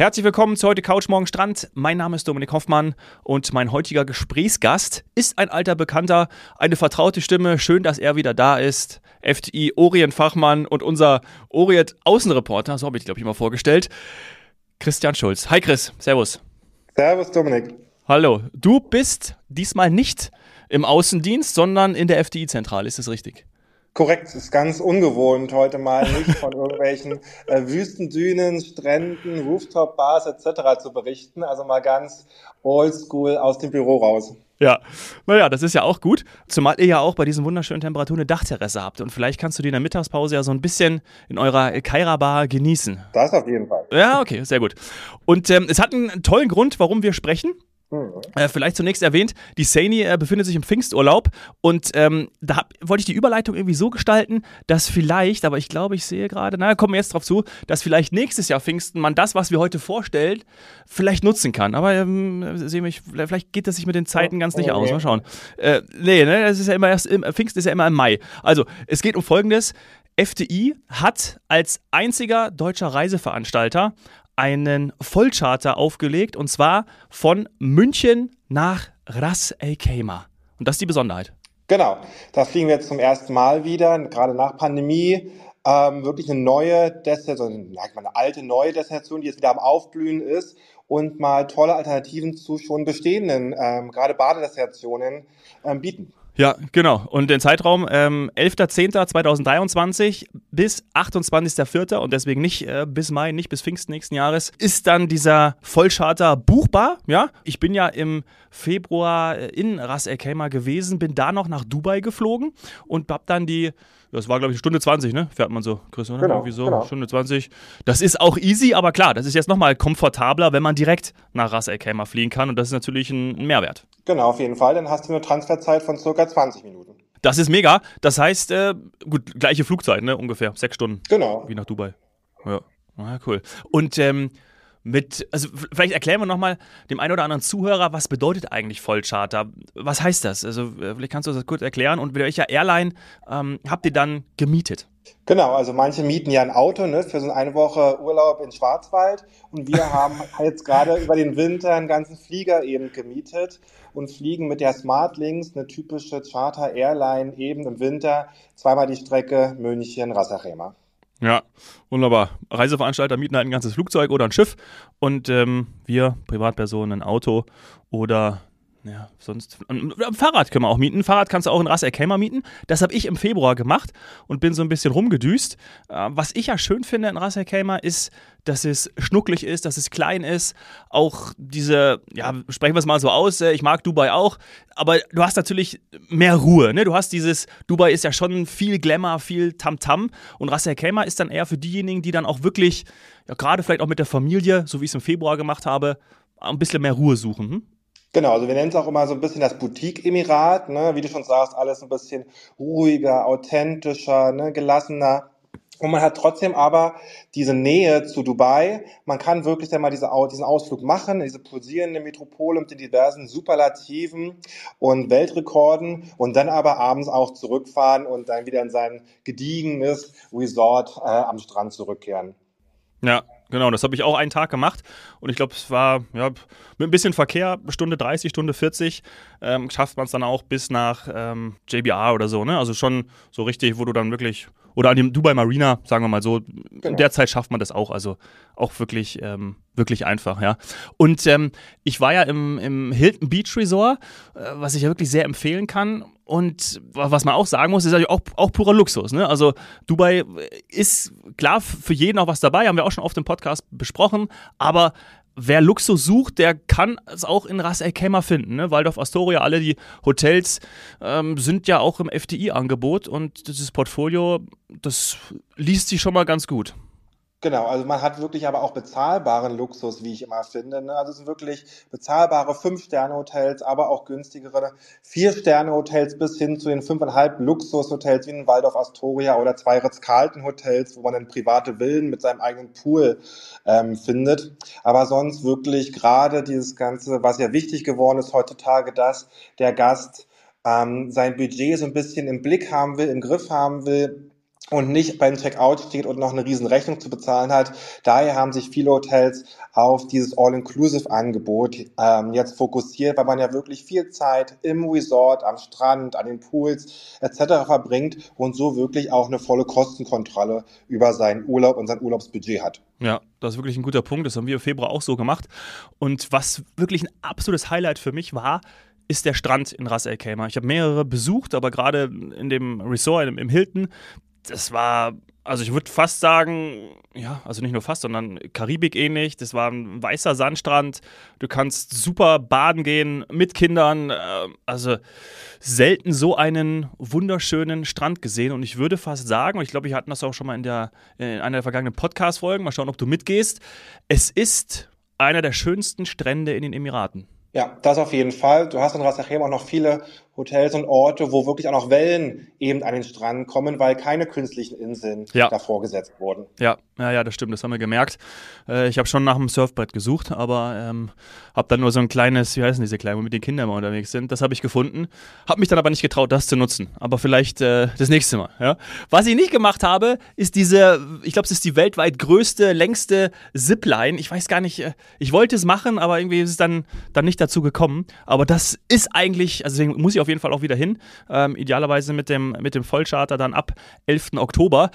Herzlich willkommen zu heute Couch Morgen Strand. Mein Name ist Dominik Hoffmann und mein heutiger Gesprächsgast ist ein alter Bekannter, eine vertraute Stimme. Schön, dass er wieder da ist. FTI Orient Fachmann und unser Orient Außenreporter, so habe ich, glaube ich, mal vorgestellt. Christian Schulz. Hi Chris, Servus. Servus Dominik. Hallo. Du bist diesmal nicht im Außendienst, sondern in der FDI-Zentrale, ist das richtig? Korrekt, ist ganz ungewohnt, heute mal nicht von irgendwelchen äh, Wüstendünen, Stränden, Rooftop-Bars etc. zu berichten. Also mal ganz oldschool aus dem Büro raus. Ja, naja, das ist ja auch gut, zumal ihr ja auch bei diesen wunderschönen Temperaturen eine Dachterrasse habt und vielleicht kannst du die in der Mittagspause ja so ein bisschen in eurer Kaira-Bar genießen. Das auf jeden Fall. Ja, okay, sehr gut. Und ähm, es hat einen tollen Grund, warum wir sprechen. Mhm. Äh, vielleicht zunächst erwähnt, die Saini äh, befindet sich im Pfingsturlaub und ähm, da hab, wollte ich die Überleitung irgendwie so gestalten, dass vielleicht, aber ich glaube, ich sehe gerade, na, kommen wir jetzt drauf zu, dass vielleicht nächstes Jahr Pfingsten man das, was wir heute vorstellen, vielleicht nutzen kann. Aber ähm, sehe mich, vielleicht geht das sich mit den Zeiten ganz nicht aus. Mal schauen. Äh, nee, ne, das ist ja immer erst, im, Pfingsten ist ja immer im Mai. Also, es geht um Folgendes. FDI hat als einziger deutscher Reiseveranstalter einen Vollcharter aufgelegt und zwar von München nach Ras El Khaimah. Und das ist die Besonderheit. Genau, da fliegen wir jetzt zum ersten Mal wieder, gerade nach Pandemie. Ähm, wirklich eine neue Destination, eine alte neue Destination, die jetzt wieder am Aufblühen ist und mal tolle Alternativen zu schon bestehenden, ähm, gerade Badedestinationen ähm, bieten. Ja, genau. Und den Zeitraum ähm, 11.10.2023 bis 28.04. und deswegen nicht äh, bis Mai, nicht bis Pfingsten nächsten Jahres, ist dann dieser Vollcharter buchbar. Ja, ich bin ja im Februar in Ras El Khaimah gewesen, bin da noch nach Dubai geflogen und hab dann die das war, glaube ich, Stunde 20, ne? Fährt man so, Chris, oder? Genau, Irgendwie so, genau. Stunde 20. Das ist auch easy, aber klar, das ist jetzt nochmal komfortabler, wenn man direkt nach Ras El Khaimah fliegen kann und das ist natürlich ein, Mehrwert. Genau, auf jeden Fall. Dann hast du eine Transferzeit von circa 20 Minuten. Das ist mega. Das heißt, äh, gut, gleiche Flugzeit, ne? Ungefähr. Sechs Stunden. Genau. Wie nach Dubai. Ja. Ja, cool. Und ähm, mit, also vielleicht erklären wir nochmal dem einen oder anderen Zuhörer, was bedeutet eigentlich Vollcharter? Was heißt das? Also äh, vielleicht kannst du das kurz erklären und mit welcher Airline ähm, habt ihr dann gemietet? Genau, also manche mieten ja ein Auto ne, für so eine Woche Urlaub in Schwarzwald und wir haben jetzt gerade über den Winter einen ganzen Flieger eben gemietet und fliegen mit der Smartlinks, eine typische Charter-Airline eben im Winter zweimal die Strecke München-Rassachema. Ja, wunderbar. Reiseveranstalter mieten halt ein ganzes Flugzeug oder ein Schiff und ähm, wir, Privatpersonen, ein Auto oder ja, sonst. Ein Fahrrad können wir auch mieten. Fahrrad kannst du auch in Ras El Khaimah mieten. Das habe ich im Februar gemacht und bin so ein bisschen rumgedüst. Äh, was ich ja schön finde in Ras El Khaimah ist, dass es schnucklig ist, dass es klein ist. Auch diese, ja, sprechen wir es mal so aus, äh, ich mag Dubai auch, aber du hast natürlich mehr Ruhe. Ne? Du hast dieses, Dubai ist ja schon viel Glamour, viel Tamtam -Tam. und Ras El Khaimah ist dann eher für diejenigen, die dann auch wirklich, ja, gerade vielleicht auch mit der Familie, so wie ich es im Februar gemacht habe, ein bisschen mehr Ruhe suchen. Hm? Genau, also wir nennen es auch immer so ein bisschen das Boutique-Emirat, ne? wie du schon sagst, alles ein bisschen ruhiger, authentischer, ne? gelassener. Und man hat trotzdem aber diese Nähe zu Dubai. Man kann wirklich dann mal diese, diesen Ausflug machen, diese pulsierende Metropole mit den diversen Superlativen und Weltrekorden und dann aber abends auch zurückfahren und dann wieder in sein gediegenes Resort äh, am Strand zurückkehren. Ja, genau, das habe ich auch einen Tag gemacht und ich glaube, es war ja, mit ein bisschen Verkehr, Stunde 30, Stunde 40, ähm, schafft man es dann auch bis nach ähm, JBR oder so, ne? Also schon so richtig, wo du dann wirklich, oder an dem Dubai Marina, sagen wir mal so, genau. in der Zeit schafft man das auch, also auch wirklich, ähm, wirklich einfach, ja. Und ähm, ich war ja im, im Hilton Beach Resort, äh, was ich ja wirklich sehr empfehlen kann und was man auch sagen muss, ist natürlich auch, auch purer Luxus. Ne? Also Dubai ist klar für jeden auch was dabei, haben wir auch schon oft im Podcast besprochen, aber wer Luxus sucht, der kann es auch in Ras El Khaimah finden. Ne? Waldorf Astoria, alle die Hotels ähm, sind ja auch im FDI-Angebot und dieses Portfolio, das liest sich schon mal ganz gut. Genau, also man hat wirklich aber auch bezahlbaren Luxus, wie ich immer finde. Ne? Also es sind wirklich bezahlbare Fünf-Sterne-Hotels, aber auch günstigere Vier-Sterne-Hotels bis hin zu den fünfeinhalb Luxus-Hotels wie in Waldorf Astoria oder zwei Ritz-Carlton-Hotels, wo man dann private Villen mit seinem eigenen Pool ähm, findet. Aber sonst wirklich gerade dieses Ganze, was ja wichtig geworden ist heutzutage, dass der Gast ähm, sein Budget so ein bisschen im Blick haben will, im Griff haben will, und nicht beim Checkout steht und noch eine riesen Rechnung zu bezahlen hat. Daher haben sich viele Hotels auf dieses All-Inclusive-Angebot ähm, jetzt fokussiert, weil man ja wirklich viel Zeit im Resort, am Strand, an den Pools etc. verbringt und so wirklich auch eine volle Kostenkontrolle über seinen Urlaub und sein Urlaubsbudget hat. Ja, das ist wirklich ein guter Punkt. Das haben wir im Februar auch so gemacht. Und was wirklich ein absolutes Highlight für mich war, ist der Strand in Ras El Khaimah. Ich habe mehrere besucht, aber gerade in dem Resort im Hilton, das war, also ich würde fast sagen, ja, also nicht nur fast, sondern Karibik ähnlich. Das war ein weißer Sandstrand. Du kannst super baden gehen mit Kindern. Äh, also selten so einen wunderschönen Strand gesehen. Und ich würde fast sagen, und ich glaube, wir hatten das auch schon mal in, der, in einer der vergangenen Podcast-Folgen, mal schauen, ob du mitgehst. Es ist einer der schönsten Strände in den Emiraten. Ja, das auf jeden Fall. Du hast in Ras auch noch viele Hotels und Orte, wo wirklich auch noch Wellen eben an den Strand kommen, weil keine künstlichen Inseln ja. davor gesetzt wurden. Ja, ja, ja, das stimmt, das haben wir gemerkt. Äh, ich habe schon nach einem Surfbrett gesucht, aber ähm, habe dann nur so ein kleines, wie heißen diese kleinen, wo mit den Kindern mal unterwegs sind. Das habe ich gefunden, habe mich dann aber nicht getraut, das zu nutzen. Aber vielleicht äh, das nächste Mal. Ja? Was ich nicht gemacht habe, ist diese, ich glaube, es ist die weltweit größte, längste Zipline. Ich weiß gar nicht, äh, ich wollte es machen, aber irgendwie ist es dann, dann nicht dazu gekommen. Aber das ist eigentlich, also deswegen muss ich auf jeden Fall auch wieder hin. Ähm, idealerweise mit dem, mit dem Vollcharter dann ab 11. Oktober.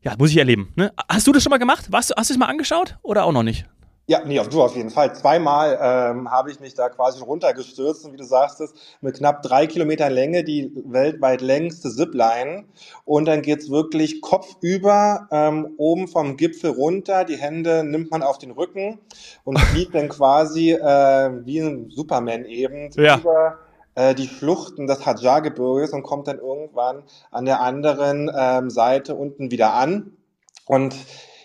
Ja, muss ich erleben. Ne? Hast du das schon mal gemacht? Warst, hast du es mal angeschaut oder auch noch nicht? Ja, nee, du auf jeden Fall. Zweimal ähm, habe ich mich da quasi runtergestürzt und wie du sagst, mit knapp drei Kilometern Länge die weltweit längste Zipline. Und dann geht's wirklich kopfüber ähm, oben vom Gipfel runter. Die Hände nimmt man auf den Rücken und fliegt dann quasi äh, wie ein Superman eben ja. über äh, die Schluchten des Hadjar-Gebirges und kommt dann irgendwann an der anderen ähm, Seite unten wieder an und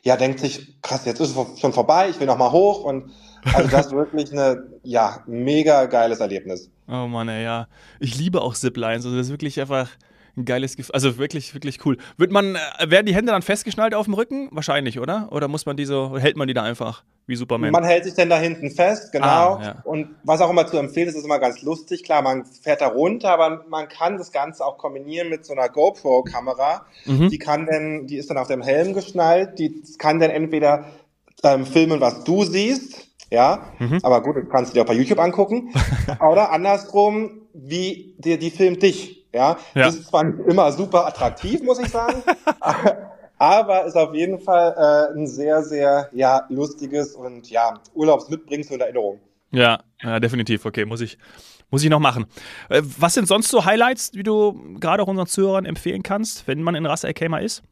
ja, denkt sich, krass, jetzt ist es schon vorbei, ich will noch mal hoch und also das ist wirklich eine, ja, mega geiles Erlebnis. Oh Mann, ey, ja. Ich liebe auch Ziplines, also das ist wirklich einfach ein geiles Gefühl. Also wirklich, wirklich cool. Wird man, äh, werden die Hände dann festgeschnallt auf dem Rücken? Wahrscheinlich, oder? Oder muss man die so, hält man die da einfach wie Superman? Man hält sich dann da hinten fest, genau. Ah, ja. Und was auch immer zu empfehlen ist, ist immer ganz lustig. Klar, man fährt da runter, aber man kann das Ganze auch kombinieren mit so einer GoPro-Kamera. Mhm. Die kann dann, die ist dann auf dem Helm geschnallt. Die kann dann entweder ähm, filmen, was du siehst, ja, mhm. aber gut, du kannst dir auch bei YouTube angucken. oder andersrum, wie dir die filmt dich. Ja, ja. das ist zwar nicht immer super attraktiv, muss ich sagen, aber ist auf jeden Fall äh, ein sehr, sehr ja, lustiges und ja, Urlaubsmitbringsel und Erinnerung. Ja, ja, definitiv. Okay, muss ich, muss ich noch machen. Äh, was sind sonst so Highlights, die du gerade auch unseren Zuhörern empfehlen kannst, wenn man in Ras Khaimah ist?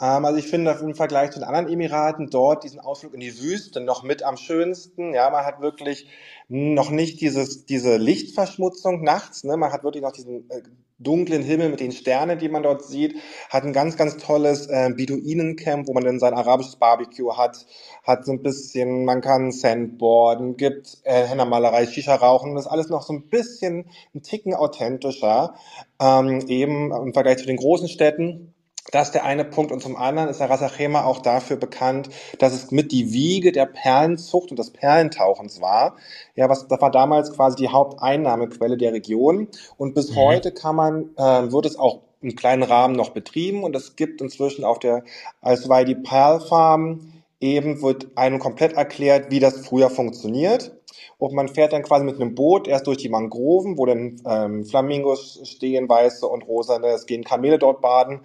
Ähm, also ich finde im Vergleich zu den anderen Emiraten dort diesen Ausflug in die Wüste noch mit am schönsten. Ja, man hat wirklich noch nicht dieses, diese Lichtverschmutzung nachts. Ne? Man hat wirklich noch diesen äh, dunklen Himmel mit den Sternen, die man dort sieht. Hat ein ganz, ganz tolles äh, Beduinencamp, wo man dann sein arabisches Barbecue hat. Hat so ein bisschen, man kann Sandboarden, gibt äh, Henna-Malerei, Shisha rauchen. Das ist alles noch so ein bisschen, ein Ticken authentischer. Ähm, eben im Vergleich zu den großen Städten. Das ist der eine Punkt. Und zum anderen ist der Rasachema auch dafür bekannt, dass es mit die Wiege der Perlenzucht und des Perlentauchens war. Ja, was, das war damals quasi die Haupteinnahmequelle der Region. Und bis mhm. heute kann man, äh, wird es auch im kleinen Rahmen noch betrieben. Und es gibt inzwischen auf der Al-Suwaidi Pearl Farm eben wird einem komplett erklärt, wie das früher funktioniert. Und man fährt dann quasi mit einem Boot erst durch die Mangroven, wo dann ähm, Flamingos stehen, weiße und rosane. Es gehen Kamele dort baden.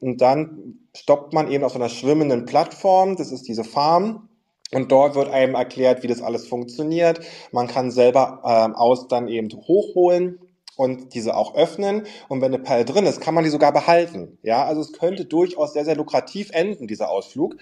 Und dann stoppt man eben auf so einer schwimmenden Plattform. Das ist diese Farm. Und dort wird einem erklärt, wie das alles funktioniert. Man kann selber ähm, aus dann eben hochholen und diese auch öffnen. Und wenn eine Perle drin ist, kann man die sogar behalten. Ja, also es könnte durchaus sehr, sehr lukrativ enden, dieser Ausflug.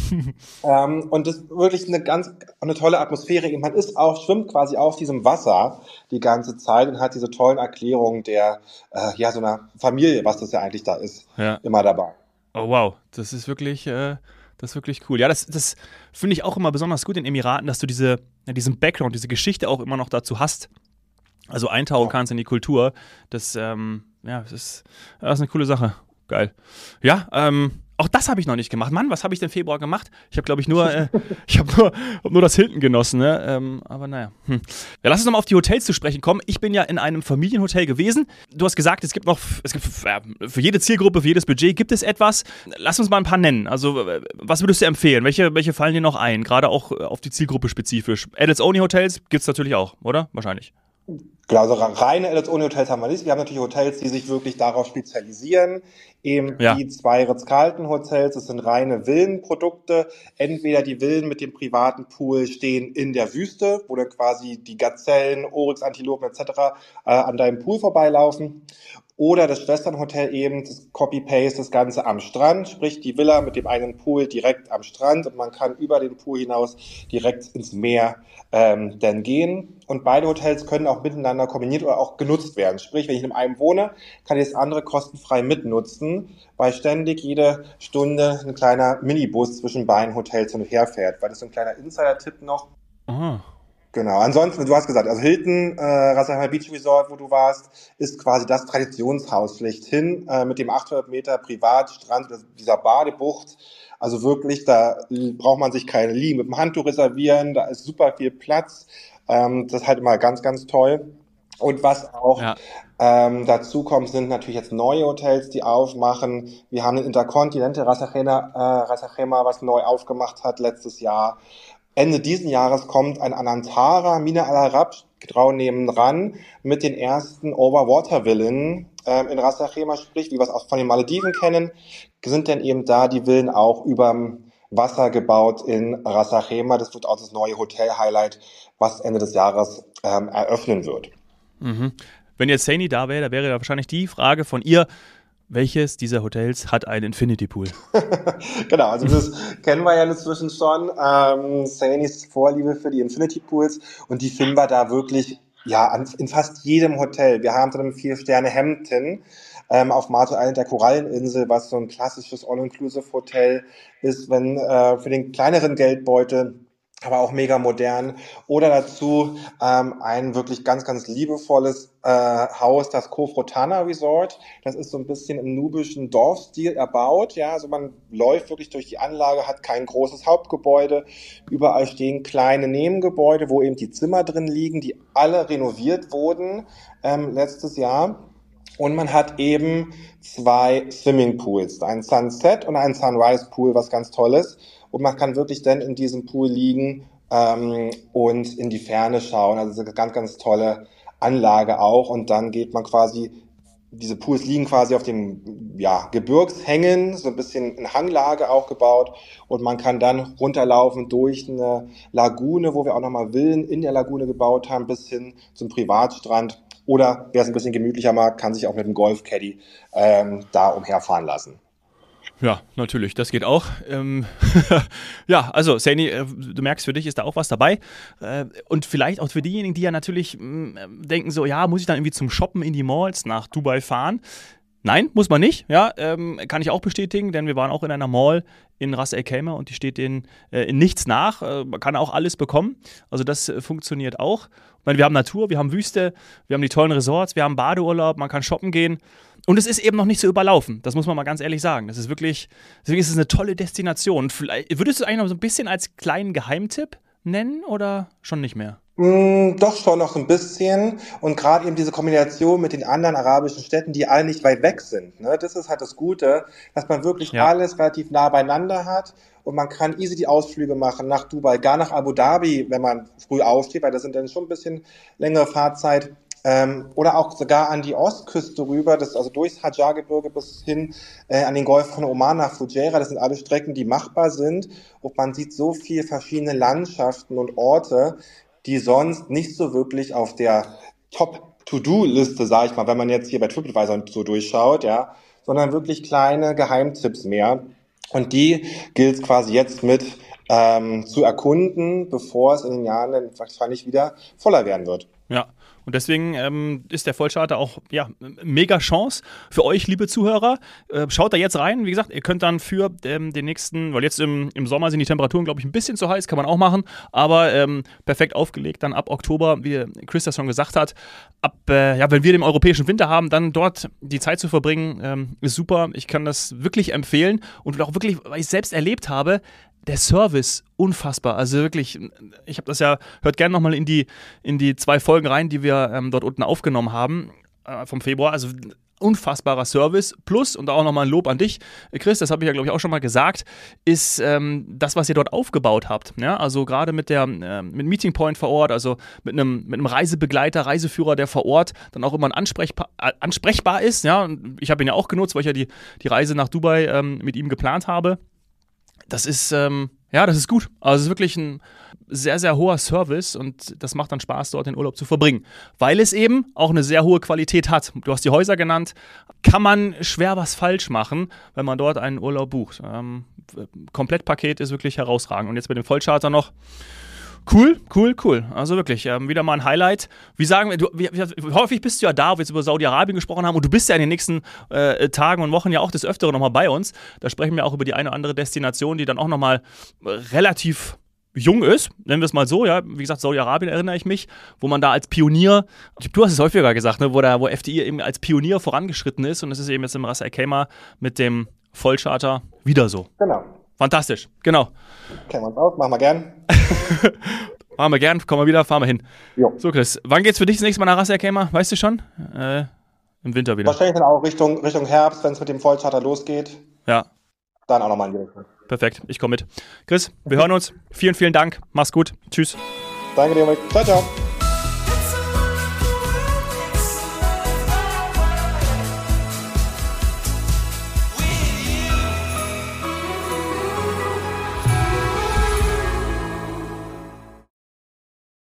ähm, und das ist wirklich eine ganz, eine tolle Atmosphäre. Man ist auch, schwimmt quasi auf diesem Wasser die ganze Zeit und hat diese tollen Erklärungen der, äh, ja, so einer Familie, was das ja eigentlich da ist, ja. immer dabei. Oh wow, das ist wirklich, äh, das ist wirklich cool. Ja, das, das finde ich auch immer besonders gut in Emiraten, dass du diese, ja, diesen Background, diese Geschichte auch immer noch dazu hast also eintauchen kannst in die Kultur. Das, ähm, ja, das ist, das ist eine coole Sache. Geil. Ja, ähm, Auch das habe ich noch nicht gemacht. Mann, was habe ich denn Februar gemacht? Ich habe, glaube ich, nur, äh, ich habe nur, hab nur das Hilton genossen. Ne? Ähm, aber naja. Hm. Ja, lass uns nochmal auf die Hotels zu sprechen kommen. Ich bin ja in einem Familienhotel gewesen. Du hast gesagt, es gibt noch, es gibt für jede Zielgruppe, für jedes Budget gibt es etwas. Lass uns mal ein paar nennen. Also, was würdest du empfehlen? Welche, welche fallen dir noch ein? Gerade auch auf die Zielgruppe spezifisch. Adults-Only-Hotels gibt es natürlich auch, oder? Wahrscheinlich. Genau, also reine Adults ohne Hotels haben wir nicht. Wir haben natürlich Hotels, die sich wirklich darauf spezialisieren. Eben ja. die zwei Ritz-Carlton-Hotels, das sind reine Villenprodukte. Entweder die Villen mit dem privaten Pool stehen in der Wüste, wo dann quasi die Gazellen, Oryx, Antilopen etc. Äh, an deinem Pool vorbeilaufen. Oder das Schwesternhotel eben, das Copy-Paste, das Ganze am Strand, sprich die Villa mit dem einen Pool direkt am Strand und man kann über den Pool hinaus direkt ins Meer ähm, dann gehen. Und beide Hotels können auch miteinander kombiniert oder auch genutzt werden. Sprich, wenn ich in einem wohne, kann ich das andere kostenfrei mitnutzen, weil ständig jede Stunde ein kleiner Minibus zwischen beiden Hotels hin und her fährt. Weil das ist ein kleiner Insider-Tipp noch. Aha. Genau. Ansonsten, du hast gesagt, also Hilton, äh, Ras Beach Resort, wo du warst, ist quasi das Traditionshaus schlechthin äh, mit dem 800 Meter Privatstrand, dieser Badebucht. Also wirklich, da braucht man sich keine Liegen mit dem Handtuch reservieren, da ist super viel Platz. Ähm, das ist halt immer ganz, ganz toll. Und was auch ja. ähm, dazu kommt, sind natürlich jetzt neue Hotels, die aufmachen. Wir haben den Intercontinente Rasachema, äh, Rasachema, was neu aufgemacht hat letztes Jahr. Ende diesen Jahres kommt ein Anantara Mina al Arab genau ran mit den ersten Overwater-Villen ähm, in Ras Al sprich, wie wir es auch von den Malediven kennen, sind denn eben da die Villen auch überm Wasser gebaut in Ras Al. Das wird auch das neue Hotel-Highlight, was Ende des Jahres ähm, eröffnen wird. Mhm. Wenn jetzt Saini da wäre, da wäre ja wahrscheinlich die Frage von ihr, welches dieser Hotels hat einen Infinity Pool? genau, also das kennen wir ja inzwischen schon. Ähm, Sanis Vorliebe für die Infinity Pools und die finden wir da wirklich ja in fast jedem Hotel. Wir haben dann vier Sterne Hampton ähm, auf Marto Island der Koralleninsel, was so ein klassisches All-Inclusive Hotel ist, wenn äh, für den kleineren Geldbeutel aber auch mega modern. Oder dazu ähm, ein wirklich ganz, ganz liebevolles äh, Haus, das Kofrotana Resort. Das ist so ein bisschen im nubischen Dorfstil erbaut. Ja, also man läuft wirklich durch die Anlage, hat kein großes Hauptgebäude. Überall stehen kleine Nebengebäude, wo eben die Zimmer drin liegen, die alle renoviert wurden ähm, letztes Jahr. Und man hat eben zwei Swimmingpools, ein Sunset und ein Sunrise Pool, was ganz toll ist und man kann wirklich dann in diesem Pool liegen ähm, und in die Ferne schauen. Also eine ganz, ganz tolle Anlage auch und dann geht man quasi diese Pools liegen quasi auf dem ja, Gebirgshängen, so ein bisschen in Hanglage auch gebaut und man kann dann runterlaufen durch eine Lagune, wo wir auch nochmal Villen in der Lagune gebaut haben, bis hin zum Privatstrand. Oder wer es ein bisschen gemütlicher mag, kann sich auch mit dem Golfcaddy ähm, da umherfahren lassen. Ja, natürlich, das geht auch. Ähm, ja, also Sani, äh, du merkst, für dich ist da auch was dabei. Äh, und vielleicht auch für diejenigen, die ja natürlich mm, denken so, ja, muss ich dann irgendwie zum Shoppen in die Malls nach Dubai fahren? Nein, muss man nicht. Ja, ähm, kann ich auch bestätigen, denn wir waren auch in einer Mall in Ras El Khaimah und die steht in, äh, in nichts nach. Äh, man kann auch alles bekommen. Also das äh, funktioniert auch. Ich meine, wir haben Natur, wir haben Wüste, wir haben die tollen Resorts, wir haben Badeurlaub, man kann shoppen gehen. Und es ist eben noch nicht so überlaufen. Das muss man mal ganz ehrlich sagen. Das ist wirklich, deswegen ist es eine tolle Destination. Vielleicht, würdest du eigentlich noch so ein bisschen als kleinen Geheimtipp nennen oder schon nicht mehr? Mm, doch schon noch ein bisschen. Und gerade eben diese Kombination mit den anderen arabischen Städten, die alle nicht weit weg sind. Ne? Das ist halt das Gute, dass man wirklich ja. alles relativ nah beieinander hat und man kann easy die Ausflüge machen nach Dubai, gar nach Abu Dhabi, wenn man früh aufsteht, weil das sind dann schon ein bisschen längere Fahrzeit ähm, oder auch sogar an die Ostküste rüber, das also durchs Hajar-Gebirge bis hin äh, an den Golf von Oman nach Fujairah. Das sind alle Strecken, die machbar sind und man sieht so viel verschiedene Landschaften und Orte, die sonst nicht so wirklich auf der Top-To-Do-Liste, sage ich mal, wenn man jetzt hier bei TripAdvisor so durchschaut, ja, sondern wirklich kleine Geheimtipps mehr. Und die gilt quasi jetzt mit ähm, zu erkunden, bevor es in den Jahren dann wahrscheinlich wieder voller werden wird. Ja, Und deswegen ähm, ist der Vollcharter auch ja mega Chance für euch, liebe Zuhörer. Äh, schaut da jetzt rein. Wie gesagt, ihr könnt dann für ähm, den nächsten, weil jetzt im, im Sommer sind die Temperaturen, glaube ich, ein bisschen zu heiß, kann man auch machen, aber ähm, perfekt aufgelegt dann ab Oktober, wie Chris das schon gesagt hat. Ab, äh, ja, wenn wir den europäischen Winter haben, dann dort die Zeit zu verbringen, ähm, ist super. Ich kann das wirklich empfehlen und auch wirklich, weil ich es selbst erlebt habe, der Service unfassbar. Also wirklich, ich habe das ja, hört gerne nochmal in die, in die zwei Folgen rein, die wir ähm, dort unten aufgenommen haben äh, vom Februar. Also unfassbarer Service. Plus, und auch nochmal ein Lob an dich, Chris, das habe ich ja, glaube ich, auch schon mal gesagt, ist ähm, das, was ihr dort aufgebaut habt. Ja? Also gerade mit der äh, mit Meeting Point vor Ort, also mit einem, mit einem Reisebegleiter, Reiseführer, der vor Ort dann auch immer ansprechbar, äh, ansprechbar ist. Ja? Ich habe ihn ja auch genutzt, weil ich ja die, die Reise nach Dubai ähm, mit ihm geplant habe das ist, ähm, ja, das ist gut. Also es ist wirklich ein sehr, sehr hoher Service und das macht dann Spaß, dort den Urlaub zu verbringen. Weil es eben auch eine sehr hohe Qualität hat. Du hast die Häuser genannt. Kann man schwer was falsch machen, wenn man dort einen Urlaub bucht. Ähm, Komplettpaket ist wirklich herausragend. Und jetzt mit dem Vollcharter noch. Cool, cool, cool. Also wirklich, ähm, wieder mal ein Highlight. Wie sagen wir, du, wie, häufig bist du ja da, wo wir jetzt über Saudi-Arabien gesprochen haben und du bist ja in den nächsten äh, Tagen und Wochen ja auch des Öfteren nochmal bei uns. Da sprechen wir auch über die eine oder andere Destination, die dann auch nochmal relativ jung ist, nennen wir es mal so, ja, wie gesagt, Saudi-Arabien erinnere ich mich, wo man da als Pionier, du hast es häufiger gesagt, ne, wo, da, wo FDI eben als Pionier vorangeschritten ist und es ist eben jetzt im Ras Al mit dem Vollcharter wieder so. Genau. Fantastisch, genau. Kennen wir uns aus, machen wir gern. machen wir gern, kommen wir wieder, fahren wir hin. Jo. So, Chris, wann geht's für dich das nächste Mal nach Ras Al Khaimah? Weißt du schon? Äh, Im Winter wieder. Wahrscheinlich dann auch Richtung, Richtung Herbst, wenn es mit dem Vollcharter losgeht. Ja. Dann auch nochmal in die Richtung. Perfekt, ich komme mit. Chris, wir hören uns. Vielen, vielen Dank. Mach's gut. Tschüss. Danke dir, Ciao, ciao.